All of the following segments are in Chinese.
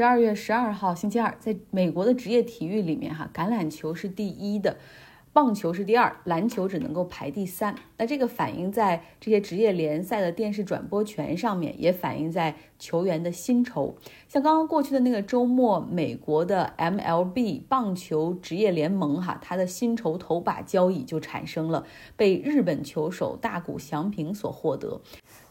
十二月十二号星期二，在美国的职业体育里面，哈，橄榄球是第一的。棒球是第二，篮球只能够排第三。那这个反映在这些职业联赛的电视转播权上面，也反映在球员的薪酬。像刚刚过去的那个周末，美国的 MLB 棒球职业联盟哈，它的薪酬头把交椅就产生了，被日本球手大谷翔平所获得。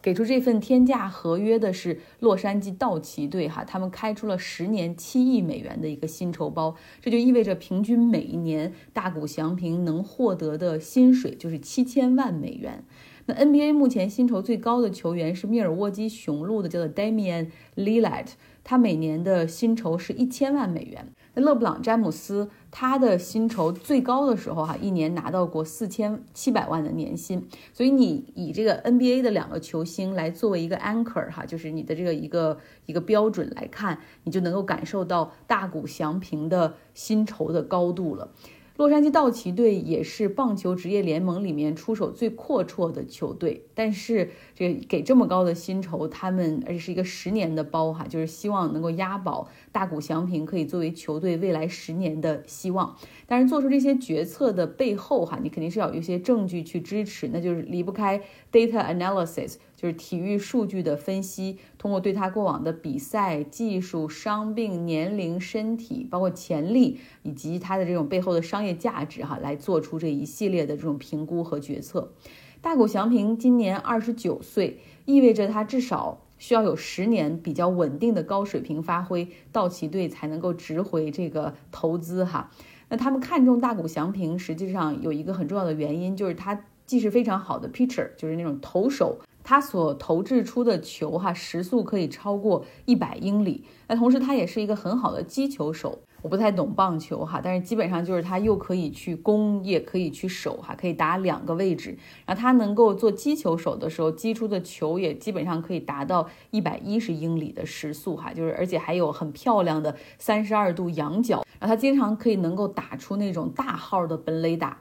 给出这份天价合约的是洛杉矶道奇队，哈，他们开出了十年七亿美元的一个薪酬包，这就意味着平均每一年大谷翔平能获得的薪水就是七千万美元。那 NBA 目前薪酬最高的球员是密尔沃基雄鹿的，叫做 Damian Lillard，他每年的薪酬是一千万美元。勒布朗詹姆斯。他的薪酬最高的时候，哈，一年拿到过四千七百万的年薪。所以你以这个 NBA 的两个球星来作为一个 anchor，哈，就是你的这个一个一个标准来看，你就能够感受到大谷翔平的薪酬的高度了。洛杉矶道奇队也是棒球职业联盟里面出手最阔绰的球队，但是这给这么高的薪酬，他们而且是一个十年的包哈，就是希望能够押宝大谷翔平可以作为球队未来十年的希望。但是做出这些决策的背后哈，你肯定是要有一些证据去支持，那就是离不开 data analysis。就是体育数据的分析，通过对他过往的比赛、技术、伤病、年龄、身体，包括潜力，以及他的这种背后的商业价值，哈，来做出这一系列的这种评估和决策。大谷翔平今年二十九岁，意味着他至少需要有十年比较稳定的高水平发挥，道奇队才能够值回这个投资，哈。那他们看中大谷翔平，实际上有一个很重要的原因，就是他既是非常好的 pitcher，就是那种投手。他所投掷出的球，哈，时速可以超过一百英里。那同时，他也是一个很好的击球手。我不太懂棒球，哈，但是基本上就是他又可以去攻，也可以去守，哈，可以打两个位置。然后他能够做击球手的时候，击出的球也基本上可以达到一百一十英里的时速，哈，就是而且还有很漂亮的三十二度仰角。然后他经常可以能够打出那种大号的本垒打。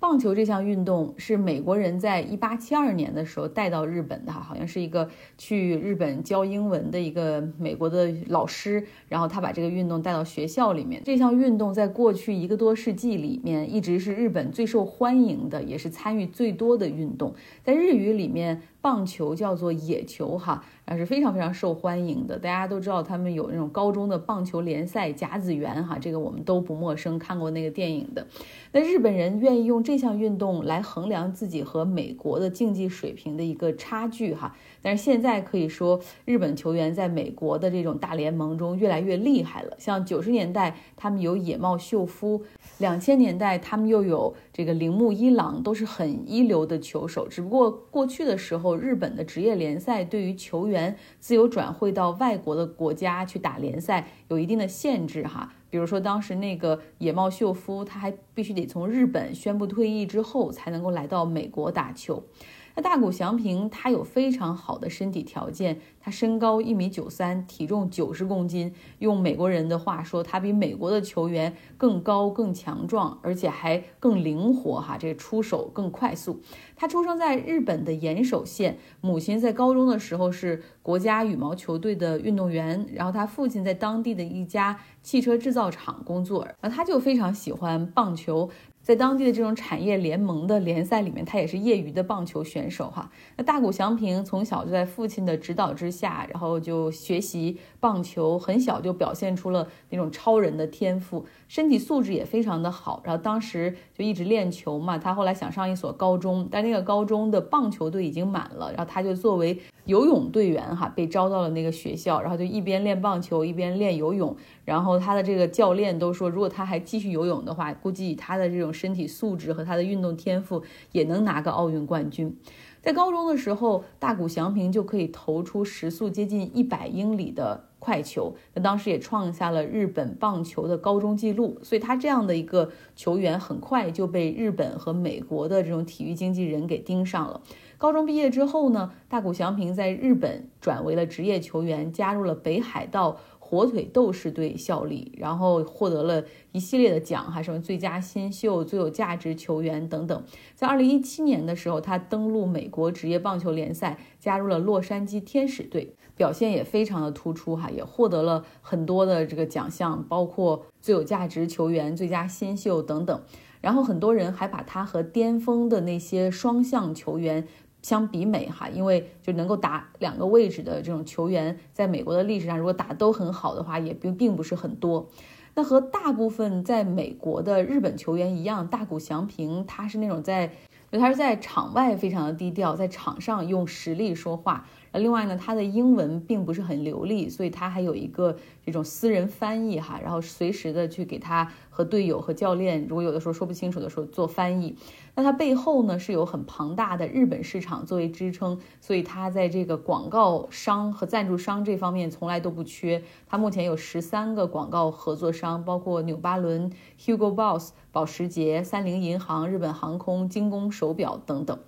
棒球这项运动是美国人在一八七二年的时候带到日本的，好像是一个去日本教英文的一个美国的老师，然后他把这个运动带到学校里面。这项运动在过去一个多世纪里面一直是日本最受欢迎的，也是参与最多的运动。在日语里面。棒球叫做野球哈，然后是非常非常受欢迎的。大家都知道他们有那种高中的棒球联赛甲子园哈，这个我们都不陌生，看过那个电影的。那日本人愿意用这项运动来衡量自己和美国的竞技水平的一个差距哈。但是现在可以说，日本球员在美国的这种大联盟中越来越厉害了。像九十年代他们有野茂秀夫，两千年代他们又有这个铃木一郎，都是很一流的球手。只不过过去的时候。日本的职业联赛对于球员自由转会到外国的国家去打联赛有一定的限制哈，比如说当时那个野茂秀夫，他还必须得从日本宣布退役之后才能够来到美国打球。大谷翔平他有非常好的身体条件，他身高一米九三，体重九十公斤。用美国人的话说，他比美国的球员更高、更强壮，而且还更灵活哈，这出手更快速。他出生在日本的岩手县，母亲在高中的时候是国家羽毛球队的运动员，然后他父亲在当地的一家汽车制造厂工作，然后他就非常喜欢棒球。在当地的这种产业联盟的联赛里面，他也是业余的棒球选手哈。那大谷翔平从小就在父亲的指导之下，然后就学习棒球，很小就表现出了那种超人的天赋，身体素质也非常的好。然后当时就一直练球嘛，他后来想上一所高中，但那个高中的棒球队已经满了，然后他就作为游泳队员哈被招到了那个学校，然后就一边练棒球一边练游泳。然后他的这个教练都说，如果他还继续游泳的话，估计以他的这种身体素质和他的运动天赋，也能拿个奥运冠军。在高中的时候，大谷翔平就可以投出时速接近一百英里的快球，那当时也创下了日本棒球的高中纪录。所以他这样的一个球员，很快就被日本和美国的这种体育经纪人给盯上了。高中毕业之后呢，大谷翔平在日本转为了职业球员，加入了北海道。火腿斗士队效力，然后获得了一系列的奖，还什么最佳新秀、最有价值球员等等。在二零一七年的时候，他登陆美国职业棒球联赛，加入了洛杉矶天使队。表现也非常的突出哈，也获得了很多的这个奖项，包括最有价值球员、最佳新秀等等。然后很多人还把他和巅峰的那些双向球员相比美哈，因为就能够打两个位置的这种球员，在美国的历史上，如果打都很好的话，也并并不是很多。那和大部分在美国的日本球员一样，大谷翔平他是那种在，他是在场外非常的低调，在场上用实力说话。呃，另外呢，他的英文并不是很流利，所以他还有一个这种私人翻译哈，然后随时的去给他和队友和教练，如果有的时候说不清楚的时候做翻译。那他背后呢是有很庞大的日本市场作为支撑，所以他在这个广告商和赞助商这方面从来都不缺。他目前有十三个广告合作商，包括纽巴伦、Hugo Boss、保时捷、三菱银行、日本航空、精工手表等等。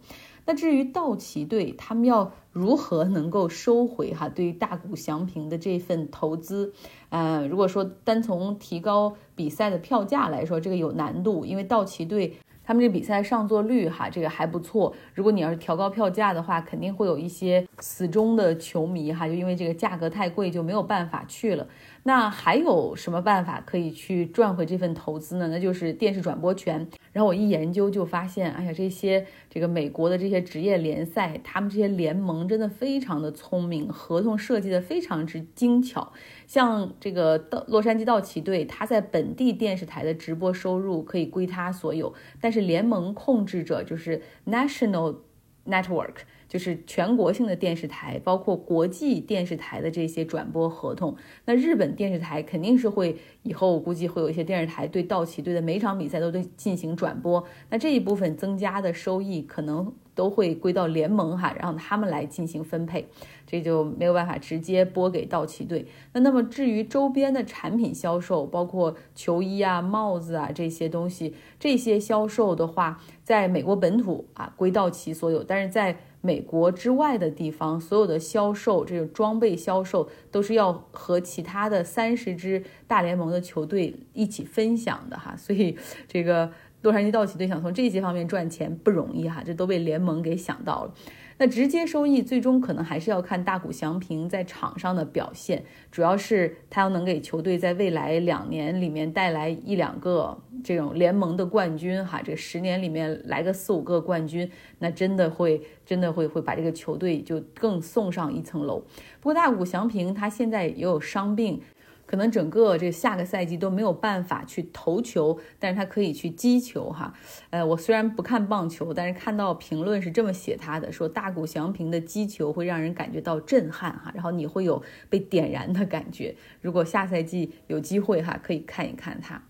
那至于道奇队，他们要如何能够收回哈对于大谷翔平的这份投资？呃，如果说单从提高比赛的票价来说，这个有难度，因为道奇队。他们这比赛上座率哈，这个还不错。如果你要是调高票价的话，肯定会有一些死忠的球迷哈，就因为这个价格太贵，就没有办法去了。那还有什么办法可以去赚回这份投资呢？那就是电视转播权。然后我一研究就发现，哎呀，这些这个美国的这些职业联赛，他们这些联盟真的非常的聪明，合同设计的非常之精巧。像这个道洛杉矶道奇队，他在本地电视台的直播收入可以归他所有，但是联盟控制者就是 National Network。就是全国性的电视台，包括国际电视台的这些转播合同。那日本电视台肯定是会以后，我估计会有一些电视台对道奇队的每场比赛都对进行转播。那这一部分增加的收益可能都会归到联盟哈，让他们来进行分配，这就没有办法直接拨给道奇队。那那么至于周边的产品销售，包括球衣啊、帽子啊这些东西，这些销售的话，在美国本土啊归道奇所有，但是在美国之外的地方，所有的销售，这个装备销售都是要和其他的三十支大联盟的球队一起分享的哈，所以这个洛杉矶道奇队想从这些方面赚钱不容易哈，这都被联盟给想到了。那直接收益最终可能还是要看大谷翔平在场上的表现，主要是他要能给球队在未来两年里面带来一两个这种联盟的冠军哈，这十年里面来个四五个冠军，那真的会真的会会把这个球队就更送上一层楼。不过大谷翔平他现在也有伤病。可能整个这下个赛季都没有办法去投球，但是他可以去击球哈。呃，我虽然不看棒球，但是看到评论是这么写他的，说大谷翔平的击球会让人感觉到震撼哈，然后你会有被点燃的感觉。如果下赛季有机会哈，可以看一看他。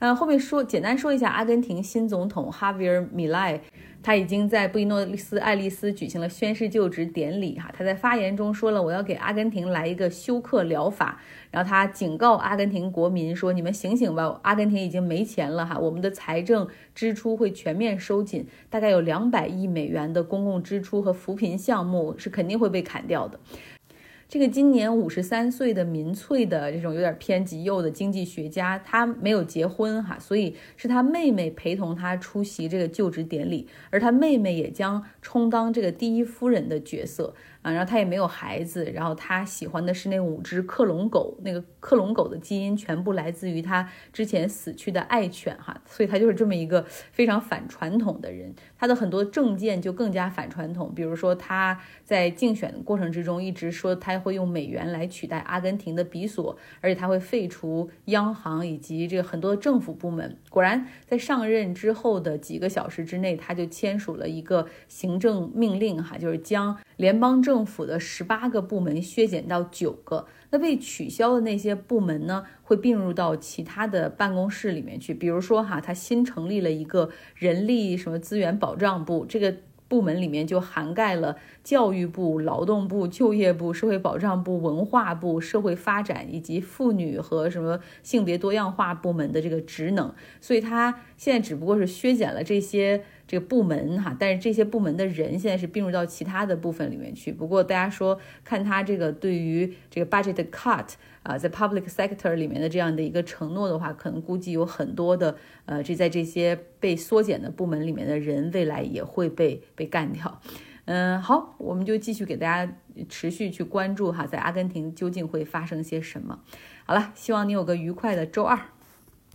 嗯，后面说简单说一下阿根廷新总统哈维尔米莱。他已经在布宜诺斯艾利斯举行了宣誓就职典礼，哈，他在发言中说了，我要给阿根廷来一个休克疗法，然后他警告阿根廷国民说，你们醒醒吧，阿根廷已经没钱了，哈，我们的财政支出会全面收紧，大概有两百亿美元的公共支出和扶贫项目是肯定会被砍掉的。这个今年五十三岁的民粹的这种有点偏极右的经济学家，他没有结婚哈，所以是他妹妹陪同他出席这个就职典礼，而他妹妹也将充当这个第一夫人的角色。啊，然后他也没有孩子，然后他喜欢的是那五只克隆狗，那个克隆狗的基因全部来自于他之前死去的爱犬哈，所以他就是这么一个非常反传统的人。他的很多政见就更加反传统，比如说他在竞选的过程之中一直说他会用美元来取代阿根廷的比索，而且他会废除央行以及这个很多政府部门。果然，在上任之后的几个小时之内，他就签署了一个行政命令哈，就是将。联邦政府的十八个部门削减到九个，那被取消的那些部门呢，会并入到其他的办公室里面去。比如说哈，他新成立了一个人力什么资源保障部，这个部门里面就涵盖了教育部、劳动部、就业部、社会保障部、文化部、社会发展以及妇女和什么性别多样化部门的这个职能。所以他现在只不过是削减了这些。这个部门哈，但是这些部门的人现在是并入到其他的部分里面去。不过大家说看他这个对于这个 budget cut 啊，在 public sector 里面的这样的一个承诺的话，可能估计有很多的呃，这在这些被缩减的部门里面的人，未来也会被被干掉。嗯，好，我们就继续给大家持续去关注哈，在阿根廷究竟会发生些什么。好了，希望你有个愉快的周二。